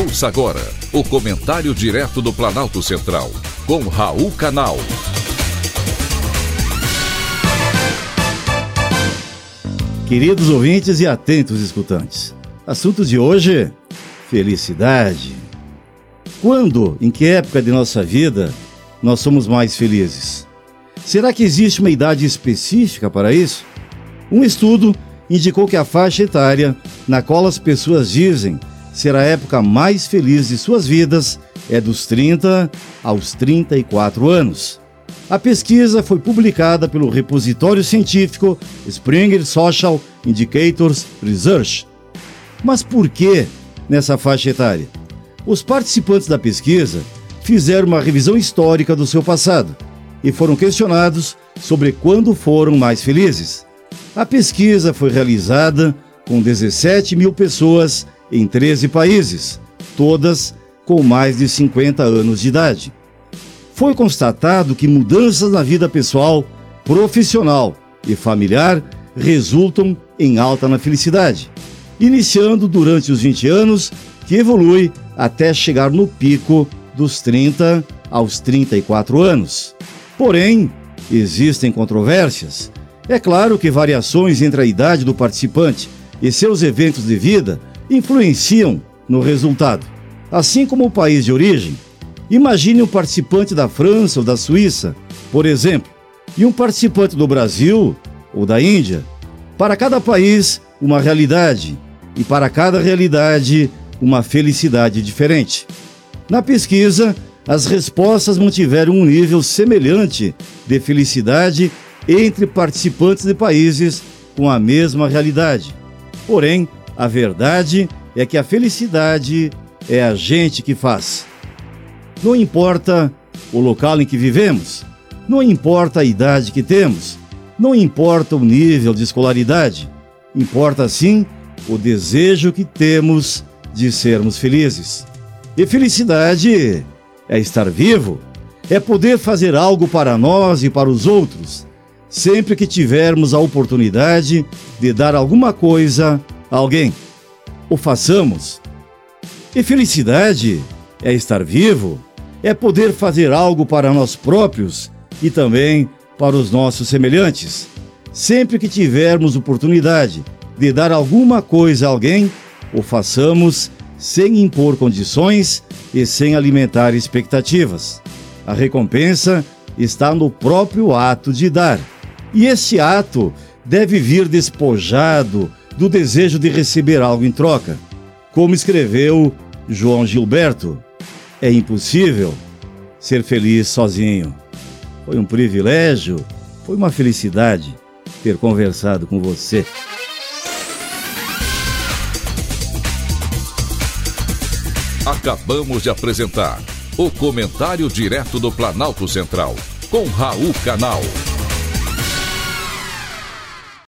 Ouça agora o comentário direto do Planalto Central, com Raul Canal. Queridos ouvintes e atentos escutantes, assunto de hoje: felicidade. Quando, em que época de nossa vida, nós somos mais felizes? Será que existe uma idade específica para isso? Um estudo indicou que a faixa etária na qual as pessoas dizem ser a época mais feliz de suas vidas é dos 30 aos 34 anos. A pesquisa foi publicada pelo repositório científico Springer Social Indicators Research. Mas por que nessa faixa etária? Os participantes da pesquisa fizeram uma revisão histórica do seu passado e foram questionados sobre quando foram mais felizes. A pesquisa foi realizada com 17 mil pessoas em 13 países, todas com mais de 50 anos de idade. Foi constatado que mudanças na vida pessoal, profissional e familiar resultam em alta na felicidade, iniciando durante os 20 anos, que evolui até chegar no pico dos 30 aos 34 anos. Porém, existem controvérsias. É claro que variações entre a idade do participante e seus eventos de vida influenciam no resultado. Assim como o país de origem, imagine um participante da França ou da Suíça, por exemplo, e um participante do Brasil ou da Índia. Para cada país, uma realidade, e para cada realidade, uma felicidade diferente. Na pesquisa, as respostas mantiveram um nível semelhante de felicidade entre participantes de países com a mesma realidade. Porém, a verdade é que a felicidade é a gente que faz. Não importa o local em que vivemos, não importa a idade que temos, não importa o nível de escolaridade, importa sim o desejo que temos de sermos felizes. E felicidade é estar vivo, é poder fazer algo para nós e para os outros, sempre que tivermos a oportunidade de dar alguma coisa alguém. O façamos. E felicidade é estar vivo, é poder fazer algo para nós próprios e também para os nossos semelhantes. Sempre que tivermos oportunidade de dar alguma coisa a alguém, o façamos sem impor condições e sem alimentar expectativas. A recompensa está no próprio ato de dar. E esse ato deve vir despojado do desejo de receber algo em troca. Como escreveu João Gilberto, é impossível ser feliz sozinho. Foi um privilégio, foi uma felicidade ter conversado com você. Acabamos de apresentar o Comentário Direto do Planalto Central, com Raul Canal.